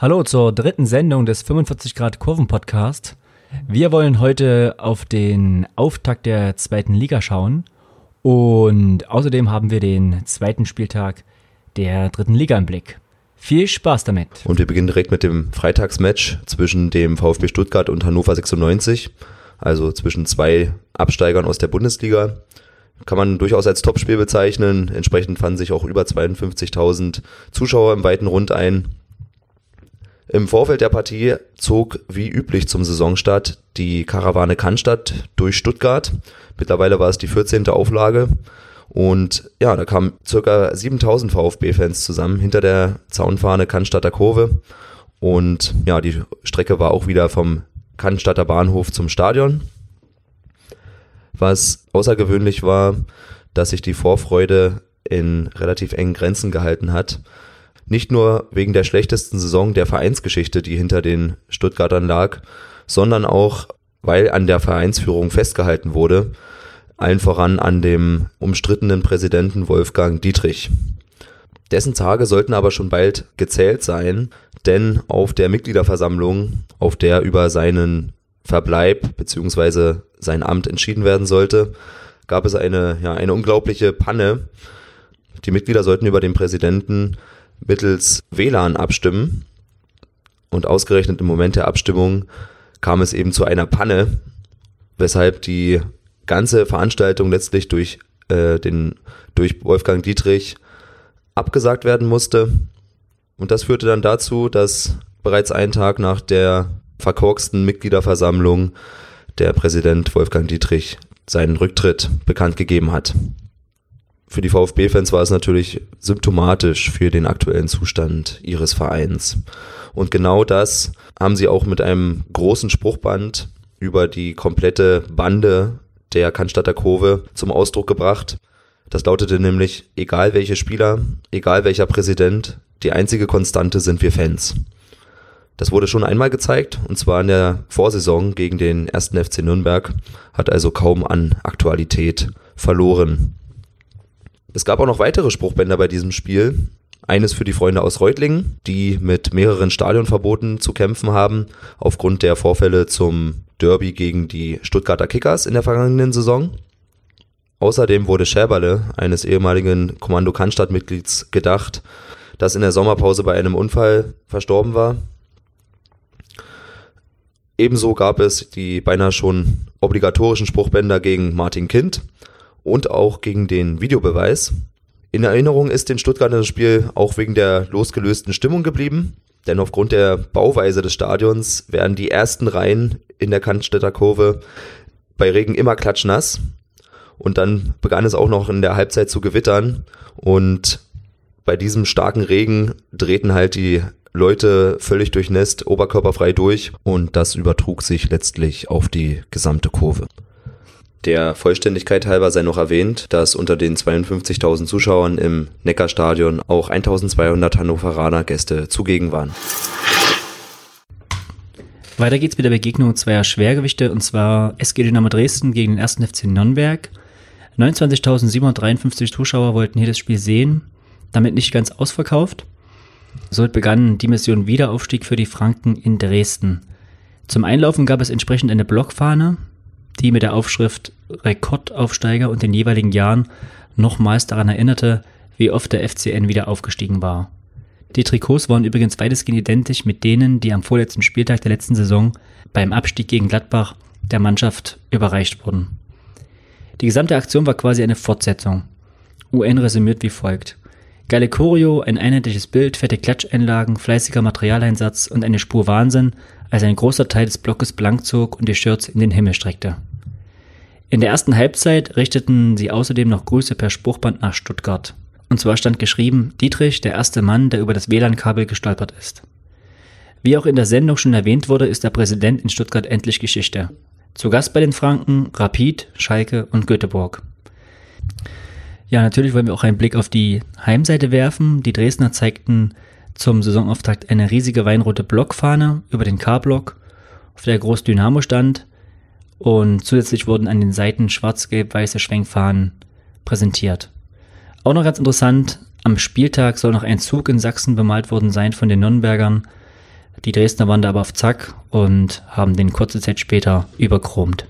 Hallo zur dritten Sendung des 45 Grad Kurven Podcast. Wir wollen heute auf den Auftakt der zweiten Liga schauen und außerdem haben wir den zweiten Spieltag der dritten Liga im Blick. Viel Spaß damit. Und wir beginnen direkt mit dem Freitagsmatch zwischen dem VfB Stuttgart und Hannover 96, also zwischen zwei Absteigern aus der Bundesliga. Kann man durchaus als Topspiel bezeichnen. Entsprechend fanden sich auch über 52.000 Zuschauer im weiten Rund ein. Im Vorfeld der Partie zog wie üblich zum Saisonstart die Karawane Cannstatt durch Stuttgart. Mittlerweile war es die 14. Auflage. Und ja, da kamen circa 7000 VfB-Fans zusammen hinter der Zaunfahne Cannstatter Kurve. Und ja, die Strecke war auch wieder vom Cannstatter Bahnhof zum Stadion. Was außergewöhnlich war, dass sich die Vorfreude in relativ engen Grenzen gehalten hat. Nicht nur wegen der schlechtesten Saison der Vereinsgeschichte, die hinter den Stuttgartern lag, sondern auch, weil an der Vereinsführung festgehalten wurde, allen voran an dem umstrittenen Präsidenten Wolfgang Dietrich. Dessen Tage sollten aber schon bald gezählt sein, denn auf der Mitgliederversammlung, auf der über seinen Verbleib bzw. sein Amt entschieden werden sollte, gab es eine, ja, eine unglaubliche Panne. Die Mitglieder sollten über den Präsidenten mittels WLAN abstimmen. Und ausgerechnet im Moment der Abstimmung kam es eben zu einer Panne, weshalb die ganze Veranstaltung letztlich durch, äh, den, durch Wolfgang Dietrich abgesagt werden musste. Und das führte dann dazu, dass bereits einen Tag nach der verkorksten Mitgliederversammlung der Präsident Wolfgang Dietrich seinen Rücktritt bekannt gegeben hat für die VfB-Fans war es natürlich symptomatisch für den aktuellen Zustand ihres Vereins. Und genau das haben sie auch mit einem großen Spruchband über die komplette Bande der Cannstatter Kurve zum Ausdruck gebracht. Das lautete nämlich, egal welche Spieler, egal welcher Präsident, die einzige Konstante sind wir Fans. Das wurde schon einmal gezeigt, und zwar in der Vorsaison gegen den ersten FC Nürnberg, hat also kaum an Aktualität verloren. Es gab auch noch weitere Spruchbänder bei diesem Spiel. Eines für die Freunde aus Reutlingen, die mit mehreren Stadionverboten zu kämpfen haben, aufgrund der Vorfälle zum Derby gegen die Stuttgarter Kickers in der vergangenen Saison. Außerdem wurde Schäberle, eines ehemaligen Kommando Cannstatt-Mitglieds, gedacht, das in der Sommerpause bei einem Unfall verstorben war. Ebenso gab es die beinahe schon obligatorischen Spruchbänder gegen Martin Kind, und auch gegen den Videobeweis. In Erinnerung ist den Stuttgarter das Spiel auch wegen der losgelösten Stimmung geblieben, denn aufgrund der Bauweise des Stadions werden die ersten Reihen in der Cannstätter Kurve bei Regen immer klatschnass. Und dann begann es auch noch in der Halbzeit zu gewittern und bei diesem starken Regen drehten halt die Leute völlig durchnässt, oberkörperfrei durch und das übertrug sich letztlich auf die gesamte Kurve. Der Vollständigkeit halber sei noch erwähnt, dass unter den 52.000 Zuschauern im Neckarstadion auch 1.200 Hannoveraner Gäste zugegen waren. Weiter geht's mit der Begegnung zweier Schwergewichte und zwar SG Dynamo Dresden gegen den 1. FC Nürnberg. 29.753 Zuschauer wollten hier das Spiel sehen, damit nicht ganz ausverkauft. Somit begann die Mission Wiederaufstieg für die Franken in Dresden. Zum Einlaufen gab es entsprechend eine Blockfahne, die mit der Aufschrift Rekordaufsteiger und den jeweiligen Jahren nochmals daran erinnerte, wie oft der FCN wieder aufgestiegen war. Die Trikots waren übrigens weitestgehend identisch mit denen, die am vorletzten Spieltag der letzten Saison beim Abstieg gegen Gladbach der Mannschaft überreicht wurden. Die gesamte Aktion war quasi eine Fortsetzung. UN resümiert wie folgt. Geile Choreo, ein einheitliches Bild, fette Klatscheinlagen, fleißiger Materialeinsatz und eine Spur Wahnsinn, als ein großer Teil des Blockes blank zog und die Shirts in den Himmel streckte. In der ersten Halbzeit richteten sie außerdem noch Grüße per Spruchband nach Stuttgart. Und zwar stand geschrieben, Dietrich, der erste Mann, der über das WLAN-Kabel gestolpert ist. Wie auch in der Sendung schon erwähnt wurde, ist der Präsident in Stuttgart endlich Geschichte. Zu Gast bei den Franken Rapid, Schalke und Göteborg. Ja, natürlich wollen wir auch einen Blick auf die Heimseite werfen. Die Dresdner zeigten zum Saisonauftakt eine riesige weinrote Blockfahne über den K-Block, auf der groß Dynamo stand und zusätzlich wurden an den Seiten schwarz-gelb-weiße Schwenkfahnen präsentiert. Auch noch ganz interessant, am Spieltag soll noch ein Zug in Sachsen bemalt worden sein von den Nürnbergern. Die Dresdner waren da aber auf Zack und haben den kurze Zeit später überchromt.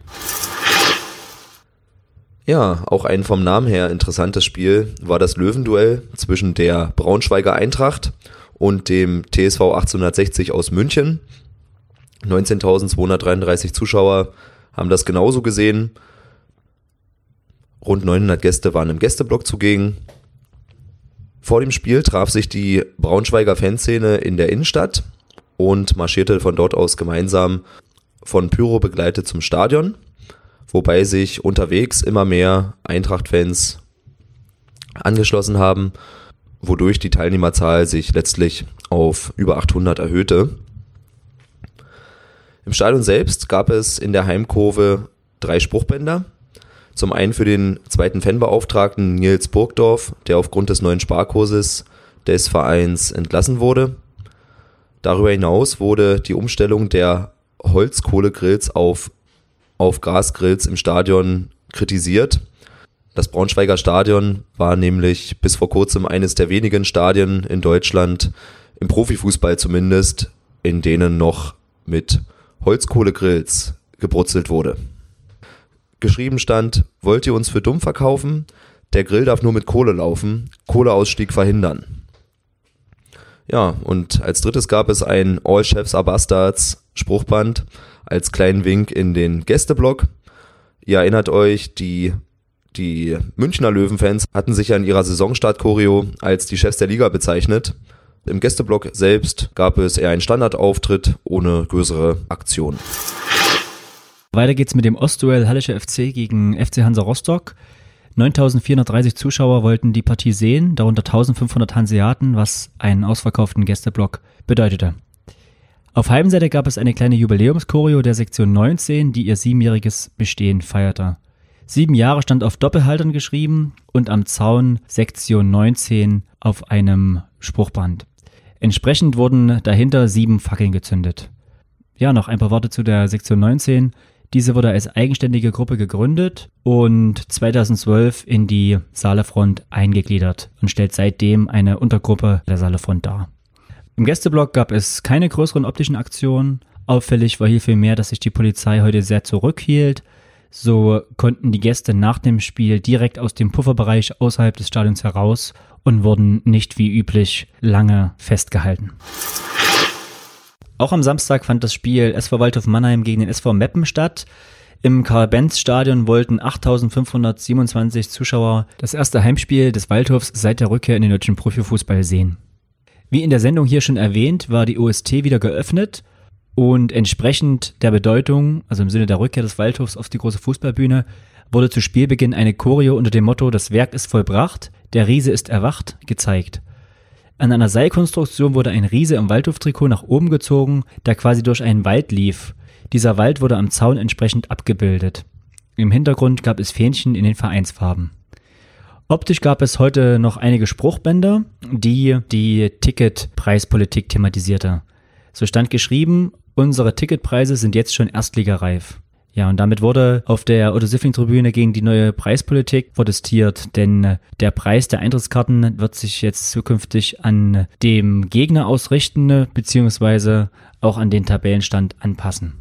Ja, auch ein vom Namen her interessantes Spiel war das Löwenduell zwischen der Braunschweiger Eintracht und dem TSV 1860 aus München. 19.233 Zuschauer haben das genauso gesehen. Rund 900 Gäste waren im Gästeblock zugegen. Vor dem Spiel traf sich die Braunschweiger Fanszene in der Innenstadt und marschierte von dort aus gemeinsam von Pyro begleitet zum Stadion wobei sich unterwegs immer mehr Eintracht-Fans angeschlossen haben, wodurch die Teilnehmerzahl sich letztlich auf über 800 erhöhte. Im Stadion selbst gab es in der Heimkurve drei Spruchbänder. Zum einen für den zweiten Fanbeauftragten Nils Burgdorf, der aufgrund des neuen Sparkurses des Vereins entlassen wurde. Darüber hinaus wurde die Umstellung der Holzkohlegrills auf auf Gasgrills im Stadion kritisiert. Das Braunschweiger Stadion war nämlich bis vor kurzem eines der wenigen Stadien in Deutschland, im Profifußball zumindest, in denen noch mit Holzkohlegrills gebrutzelt wurde. Geschrieben stand, wollt ihr uns für dumm verkaufen? Der Grill darf nur mit Kohle laufen, Kohleausstieg verhindern. Ja, und als drittes gab es ein All Chefs are Bastards Spruchband, als kleinen Wink in den Gästeblock. Ihr erinnert euch, die, die Münchner Löwenfans hatten sich ja in ihrer Saisonstart-Choreo als die Chefs der Liga bezeichnet. Im Gästeblock selbst gab es eher einen Standardauftritt ohne größere Aktion. Weiter geht's mit dem Ostduell Hallische FC gegen FC Hansa Rostock. 9430 Zuschauer wollten die Partie sehen, darunter 1500 Hanseaten, was einen ausverkauften Gästeblock bedeutete. Auf Heimseite gab es eine kleine Jubiläumschoreo der Sektion 19, die ihr siebenjähriges Bestehen feierte. Sieben Jahre stand auf Doppelhaltern geschrieben und am Zaun Sektion 19 auf einem Spruchband. Entsprechend wurden dahinter sieben Fackeln gezündet. Ja, noch ein paar Worte zu der Sektion 19. Diese wurde als eigenständige Gruppe gegründet und 2012 in die Saalefront eingegliedert und stellt seitdem eine Untergruppe der Saalefront dar. Im Gästeblock gab es keine größeren optischen Aktionen. Auffällig war hier vielmehr, dass sich die Polizei heute sehr zurückhielt. So konnten die Gäste nach dem Spiel direkt aus dem Pufferbereich außerhalb des Stadions heraus und wurden nicht wie üblich lange festgehalten. Auch am Samstag fand das Spiel SV Waldhof Mannheim gegen den SV Meppen statt. Im Karl-Benz-Stadion wollten 8527 Zuschauer das erste Heimspiel des Waldhofs seit der Rückkehr in den deutschen Profifußball sehen. Wie in der Sendung hier schon erwähnt, war die OST wieder geöffnet und entsprechend der Bedeutung, also im Sinne der Rückkehr des Waldhofs auf die große Fußballbühne, wurde zu Spielbeginn eine Choreo unter dem Motto Das Werk ist vollbracht, der Riese ist erwacht gezeigt. An einer Seilkonstruktion wurde ein Riese im Waldhoftrikot nach oben gezogen, der quasi durch einen Wald lief. Dieser Wald wurde am Zaun entsprechend abgebildet. Im Hintergrund gab es Fähnchen in den Vereinsfarben. Optisch gab es heute noch einige Spruchbänder, die die Ticketpreispolitik thematisierte. So stand geschrieben, unsere Ticketpreise sind jetzt schon erstligareif. Ja, und damit wurde auf der Otto-Siffling-Tribüne gegen die neue Preispolitik protestiert, denn der Preis der Eintrittskarten wird sich jetzt zukünftig an dem Gegner ausrichten, beziehungsweise auch an den Tabellenstand anpassen.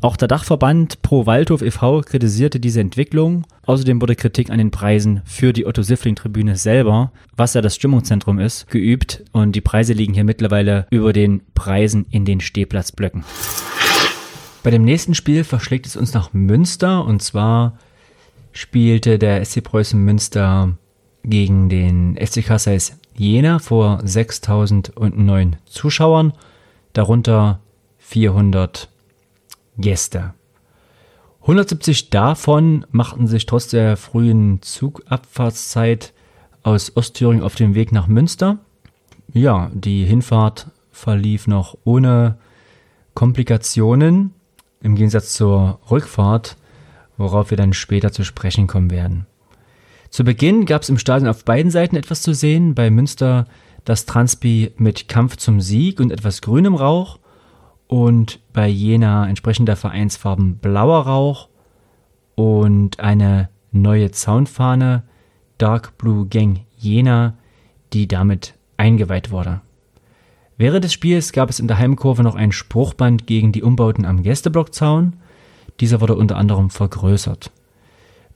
Auch der Dachverband Pro Waldhof e.V. kritisierte diese Entwicklung. Außerdem wurde Kritik an den Preisen für die Otto-Siffling-Tribüne selber, was ja das Stimmungszentrum ist, geübt und die Preise liegen hier mittlerweile über den Preisen in den Stehplatzblöcken. Bei dem nächsten Spiel verschlägt es uns nach Münster und zwar spielte der SC Preußen Münster gegen den SC Kassais Jena vor 6009 Zuschauern, darunter 400 Gäste. 170 davon machten sich trotz der frühen Zugabfahrtszeit aus Ostthüringen auf den Weg nach Münster. Ja, die Hinfahrt verlief noch ohne Komplikationen, im Gegensatz zur Rückfahrt, worauf wir dann später zu sprechen kommen werden. Zu Beginn gab es im Stadion auf beiden Seiten etwas zu sehen. Bei Münster das Transpi mit Kampf zum Sieg und etwas grünem Rauch und bei Jena entsprechend der Vereinsfarben blauer Rauch und eine neue Zaunfahne Dark Blue Gang Jena, die damit eingeweiht wurde. Während des Spiels gab es in der Heimkurve noch ein Spruchband gegen die Umbauten am Gästeblockzaun. Dieser wurde unter anderem vergrößert.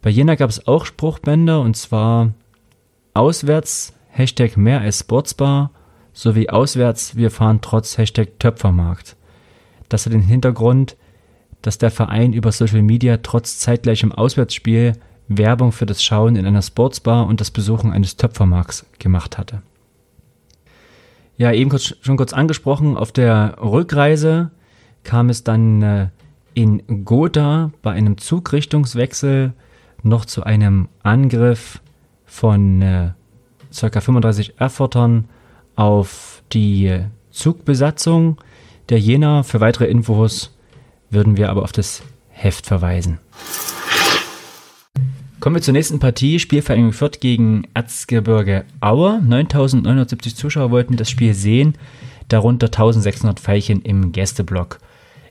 Bei Jena gab es auch Spruchbänder und zwar auswärts Hashtag mehr als Sportsbar sowie auswärts wir fahren trotz Hashtag Töpfermarkt. Das hat den Hintergrund, dass der Verein über Social Media trotz zeitgleichem Auswärtsspiel Werbung für das Schauen in einer Sportsbar und das Besuchen eines Töpfermarkts gemacht hatte. Ja, eben kurz, schon kurz angesprochen, auf der Rückreise kam es dann äh, in Gotha bei einem Zugrichtungswechsel noch zu einem Angriff von äh, ca. 35 Erfurtern auf die Zugbesatzung der Jena. Für weitere Infos würden wir aber auf das Heft verweisen. Kommen wir zur nächsten Partie. Spielvereinigung Fürth gegen Erzgebirge Aue. 9970 Zuschauer wollten das Spiel sehen, darunter 1600 Pfeilchen im Gästeblock.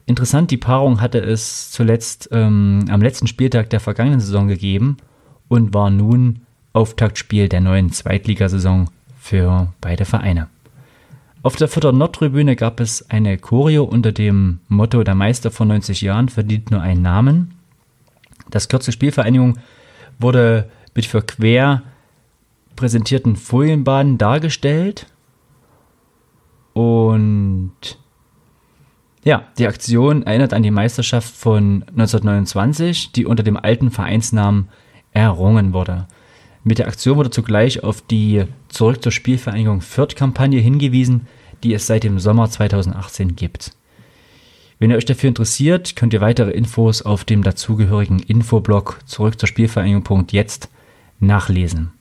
Interessant, die Paarung hatte es zuletzt ähm, am letzten Spieltag der vergangenen Saison gegeben und war nun Auftaktspiel der neuen Zweitligasaison für beide Vereine. Auf der Fürther Nordtribüne gab es eine Choreo unter dem Motto Der Meister vor 90 Jahren verdient nur einen Namen. Das Kürze Spielvereinigung wurde mit für quer präsentierten Folienbahnen dargestellt. Und ja, die Aktion erinnert an die Meisterschaft von 1929, die unter dem alten Vereinsnamen errungen wurde. Mit der Aktion wurde zugleich auf die Zurück zur Spielvereinigung Fürth-Kampagne hingewiesen, die es seit dem Sommer 2018 gibt. Wenn ihr euch dafür interessiert, könnt ihr weitere Infos auf dem dazugehörigen Infoblog zurück zur Spielvereinigung.jetzt nachlesen.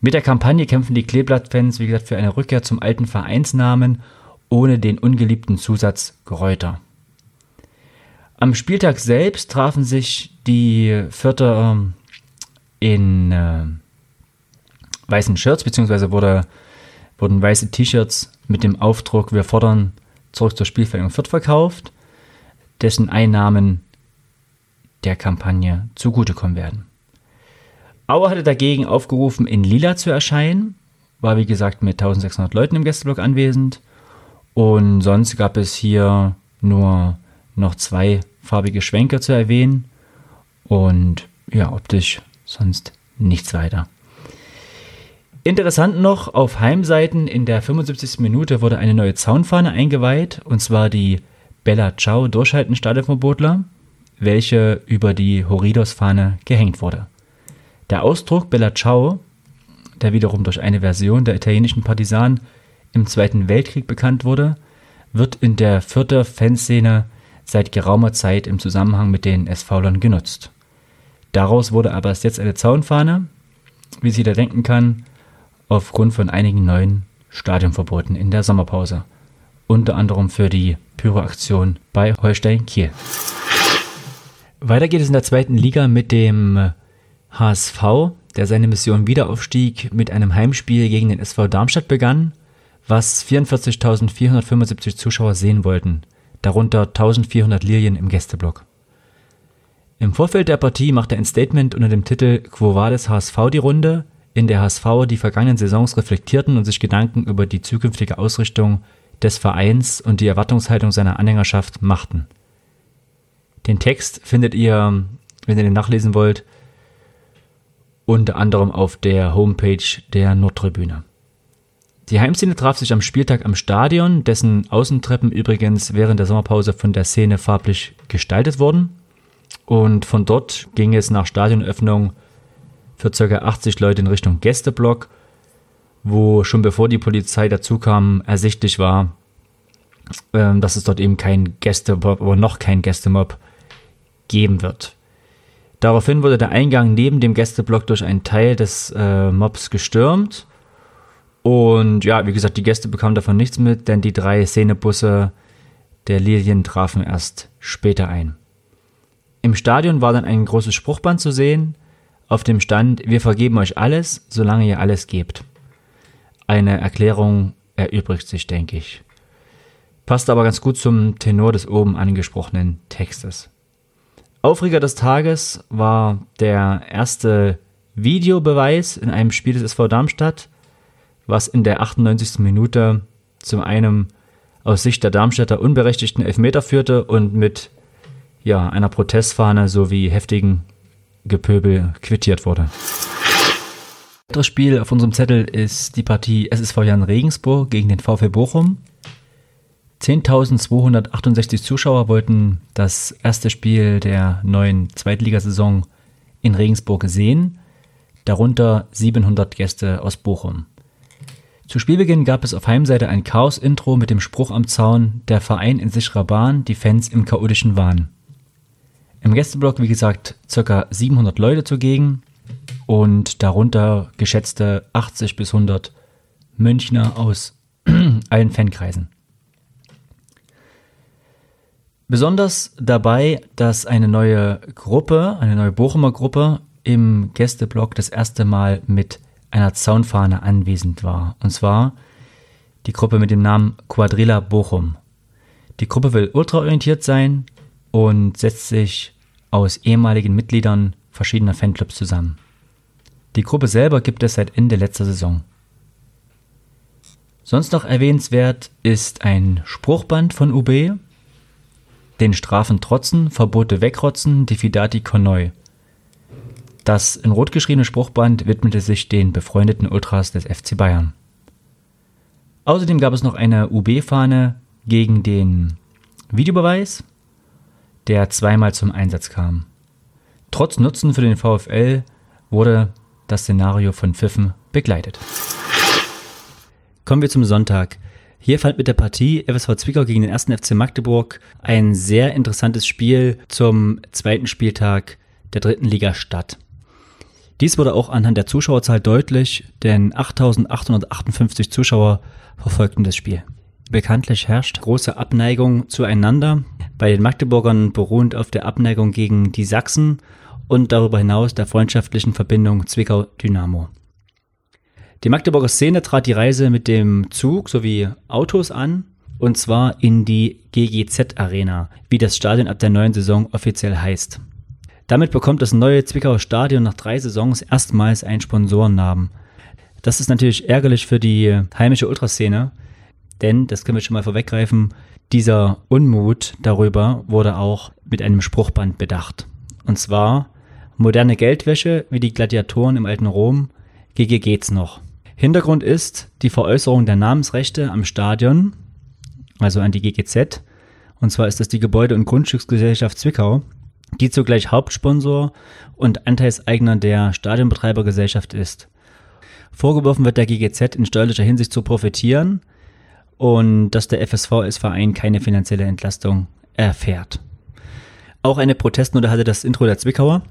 Mit der Kampagne kämpfen die Kleeblatt-Fans, wie gesagt, für eine Rückkehr zum alten Vereinsnamen ohne den ungeliebten Zusatz Gräuter. Am Spieltag selbst trafen sich die Vierter in äh, weißen Shirts, beziehungsweise wurde, wurden weiße T-Shirts mit dem Aufdruck Wir fordern zurück zur Spielvereinigung Fürth verkauft, dessen Einnahmen der Kampagne zugutekommen werden. Auer hatte dagegen aufgerufen, in Lila zu erscheinen, war wie gesagt mit 1600 Leuten im Gästeblock anwesend und sonst gab es hier nur noch zwei farbige Schwenker zu erwähnen und ja, optisch sonst nichts weiter. Interessant noch, auf Heimseiten in der 75. Minute wurde eine neue Zaunfahne eingeweiht, und zwar die Bella Ciao Durchhalten Stadionverbotler, welche über die Horidos-Fahne gehängt wurde. Der Ausdruck Bella Ciao, der wiederum durch eine Version der italienischen Partisanen im Zweiten Weltkrieg bekannt wurde, wird in der Fürther Fanszene seit geraumer Zeit im Zusammenhang mit den SV-Lern genutzt. Daraus wurde aber erst jetzt eine Zaunfahne, wie sich da denken kann, aufgrund von einigen neuen Stadionverboten in der Sommerpause. Unter anderem für die Pyroaktion bei Holstein Kiel. Weiter geht es in der zweiten Liga mit dem HSV, der seine Mission Wiederaufstieg mit einem Heimspiel gegen den SV Darmstadt begann, was 44.475 Zuschauer sehen wollten, darunter 1400 Lilien im Gästeblock. Im Vorfeld der Partie machte ein Statement unter dem Titel Quo Vadis HSV die Runde, in der HSV die vergangenen Saisons reflektierten und sich Gedanken über die zukünftige Ausrichtung des Vereins und die Erwartungshaltung seiner Anhängerschaft machten. Den Text findet ihr, wenn ihr den nachlesen wollt, unter anderem auf der Homepage der Nordtribüne. Die Heimszene traf sich am Spieltag am Stadion, dessen Außentreppen übrigens während der Sommerpause von der Szene farblich gestaltet wurden. Und von dort ging es nach Stadionöffnung für ca. 80 Leute in Richtung Gästeblock, wo schon bevor die Polizei dazukam, ersichtlich war, ähm, dass es dort eben kein Gästemob oder noch kein Gästemob geben wird. Daraufhin wurde der Eingang neben dem Gästeblock durch einen Teil des äh, Mobs gestürmt. Und ja, wie gesagt, die Gäste bekamen davon nichts mit, denn die drei Szenebusse der Lilien trafen erst später ein. Im Stadion war dann ein großes Spruchband zu sehen, auf dem stand, wir vergeben euch alles, solange ihr alles gebt. Eine Erklärung erübrigt sich, denke ich. Passt aber ganz gut zum Tenor des oben angesprochenen Textes. Aufreger des Tages war der erste Videobeweis in einem Spiel des SV Darmstadt, was in der 98. Minute zum einen aus Sicht der Darmstädter unberechtigten Elfmeter führte und mit ja, einer Protestfahne sowie heftigen Gepöbel quittiert wurde. Weiteres Spiel auf unserem Zettel ist die Partie SSV Jan Regensburg gegen den VfL Bochum. 10.268 Zuschauer wollten das erste Spiel der neuen Zweitligasaison in Regensburg sehen, darunter 700 Gäste aus Bochum. Zu Spielbeginn gab es auf Heimseite ein Chaos-Intro mit dem Spruch am Zaun, der Verein in sicherer Bahn, die Fans im chaotischen Wahn. Im Gästeblock, wie gesagt, ca. 700 Leute zugegen und darunter geschätzte 80 bis 100 Münchner aus allen Fankreisen. Besonders dabei, dass eine neue Gruppe, eine neue Bochumer Gruppe im Gästeblock das erste Mal mit einer Zaunfahne anwesend war. Und zwar die Gruppe mit dem Namen Quadrilla Bochum. Die Gruppe will ultraorientiert sein und setzt sich aus ehemaligen Mitgliedern verschiedener Fanclubs zusammen. Die Gruppe selber gibt es seit Ende letzter Saison. Sonst noch erwähnenswert ist ein Spruchband von UB, den Strafen trotzen, Verbote wegrotzen, Diffidati Cornoi. Das in rot geschriebene Spruchband widmete sich den befreundeten Ultras des FC Bayern. Außerdem gab es noch eine UB-Fahne gegen den Videobeweis, der zweimal zum Einsatz kam. Trotz Nutzen für den VfL wurde das Szenario von Pfiffen begleitet. Kommen wir zum Sonntag. Hier fand mit der Partie FSV Zwickau gegen den 1. FC Magdeburg ein sehr interessantes Spiel zum zweiten Spieltag der dritten Liga statt. Dies wurde auch anhand der Zuschauerzahl deutlich, denn 8858 Zuschauer verfolgten das Spiel. Bekanntlich herrscht große Abneigung zueinander, bei den Magdeburgern beruhend auf der Abneigung gegen die Sachsen und darüber hinaus der freundschaftlichen Verbindung Zwickau-Dynamo. Die Magdeburger Szene trat die Reise mit dem Zug sowie Autos an, und zwar in die GGZ Arena, wie das Stadion ab der neuen Saison offiziell heißt. Damit bekommt das neue Zwickauer Stadion nach drei Saisons erstmals einen Sponsorennamen. Das ist natürlich ärgerlich für die heimische Ultraszene, denn, das können wir schon mal vorweggreifen, dieser Unmut darüber wurde auch mit einem Spruchband bedacht. Und zwar moderne Geldwäsche wie die Gladiatoren im alten Rom, GG geht's noch. Hintergrund ist die Veräußerung der Namensrechte am Stadion, also an die GGZ. Und zwar ist das die Gebäude- und Grundstücksgesellschaft Zwickau, die zugleich Hauptsponsor und Anteilseigner der Stadionbetreibergesellschaft ist. Vorgeworfen wird der GGZ in steuerlicher Hinsicht zu profitieren und dass der FSV als Verein keine finanzielle Entlastung erfährt. Auch eine Protestnote hatte das Intro der Zwickauer.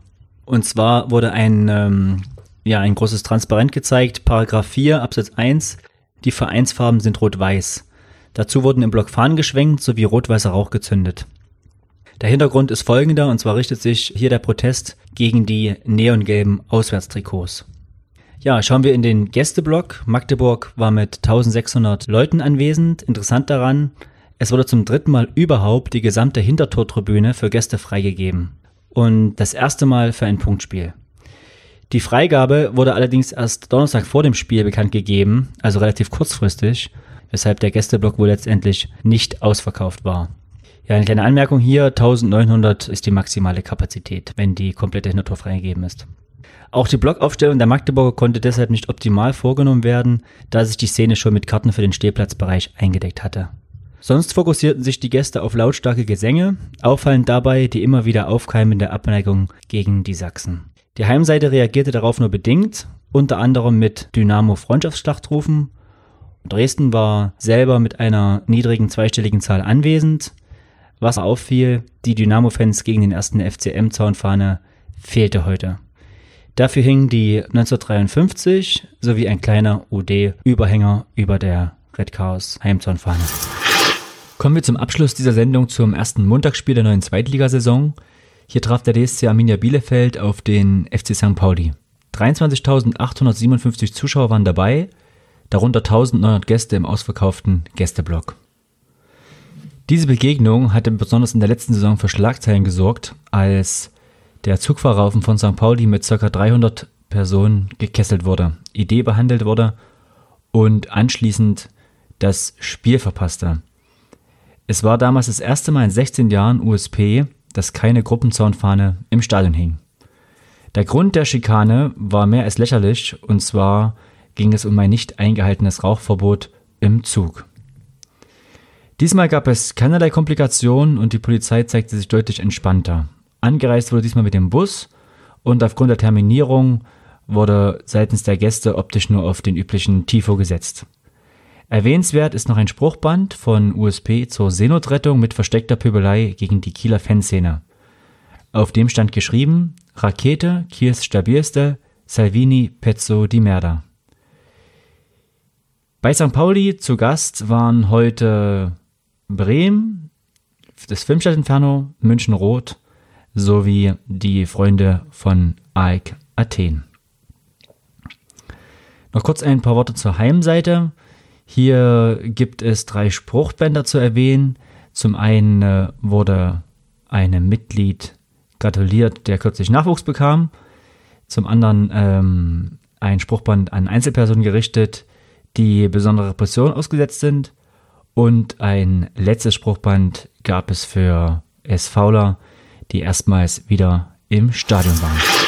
Und zwar wurde ein ähm, ja, ein großes Transparent gezeigt, Paragraph 4, Absatz 1, die Vereinsfarben sind rot-weiß. Dazu wurden im Block Fahnen geschwenkt sowie rot-weißer Rauch gezündet. Der Hintergrund ist folgender, und zwar richtet sich hier der Protest gegen die neongelben Auswärtstrikots. Ja, schauen wir in den Gästeblock. Magdeburg war mit 1600 Leuten anwesend. Interessant daran, es wurde zum dritten Mal überhaupt die gesamte Hintertortribüne für Gäste freigegeben. Und das erste Mal für ein Punktspiel. Die Freigabe wurde allerdings erst Donnerstag vor dem Spiel bekannt gegeben, also relativ kurzfristig, weshalb der Gästeblock wohl letztendlich nicht ausverkauft war. Ja, eine kleine Anmerkung hier, 1900 ist die maximale Kapazität, wenn die komplette Hintertor freigegeben ist. Auch die Blockaufstellung der Magdeburger konnte deshalb nicht optimal vorgenommen werden, da sich die Szene schon mit Karten für den Stehplatzbereich eingedeckt hatte. Sonst fokussierten sich die Gäste auf lautstarke Gesänge, auffallend dabei die immer wieder aufkeimende Abneigung gegen die Sachsen. Die Heimseite reagierte darauf nur bedingt, unter anderem mit Dynamo Freundschaftsschlachtrufen. Dresden war selber mit einer niedrigen zweistelligen Zahl anwesend. Was auffiel, die Dynamo-Fans gegen den ersten FCM-Zaunfahne fehlte heute. Dafür hing die 1953 sowie ein kleiner UD-Überhänger über der Red Chaos Heimzaunfahne. Kommen wir zum Abschluss dieser Sendung zum ersten Montagsspiel der neuen Zweitligasaison. Hier traf der DSC Arminia Bielefeld auf den FC St. Pauli. 23.857 Zuschauer waren dabei, darunter 1900 Gäste im ausverkauften Gästeblock. Diese Begegnung hatte besonders in der letzten Saison für Schlagzeilen gesorgt, als der Zugfahrraufen von St. Pauli mit ca. 300 Personen gekesselt wurde, Idee behandelt wurde und anschließend das Spiel verpasste. Es war damals das erste Mal in 16 Jahren USP, dass keine Gruppenzaunfahne im Stadion hing. Der Grund der Schikane war mehr als lächerlich, und zwar ging es um ein nicht eingehaltenes Rauchverbot im Zug. Diesmal gab es keinerlei Komplikationen und die Polizei zeigte sich deutlich entspannter. Angereist wurde diesmal mit dem Bus und aufgrund der Terminierung wurde seitens der Gäste optisch nur auf den üblichen Tifo gesetzt. Erwähnenswert ist noch ein Spruchband von USP zur Seenotrettung mit versteckter Pöbelei gegen die Kieler Fanszene. Auf dem stand geschrieben: Rakete, Kiels stabilste, Salvini, Pezzo di Merda. Bei St. Pauli zu Gast waren heute Bremen, das Filmstadt Inferno, München Rot sowie die Freunde von AEK Athen. Noch kurz ein paar Worte zur Heimseite. Hier gibt es drei Spruchbänder zu erwähnen. Zum einen äh, wurde einem Mitglied gratuliert, der kürzlich Nachwuchs bekam. Zum anderen ähm, ein Spruchband an Einzelpersonen gerichtet, die besondere Repression ausgesetzt sind. Und ein letztes Spruchband gab es für S. Die erstmals wieder im Stadion waren.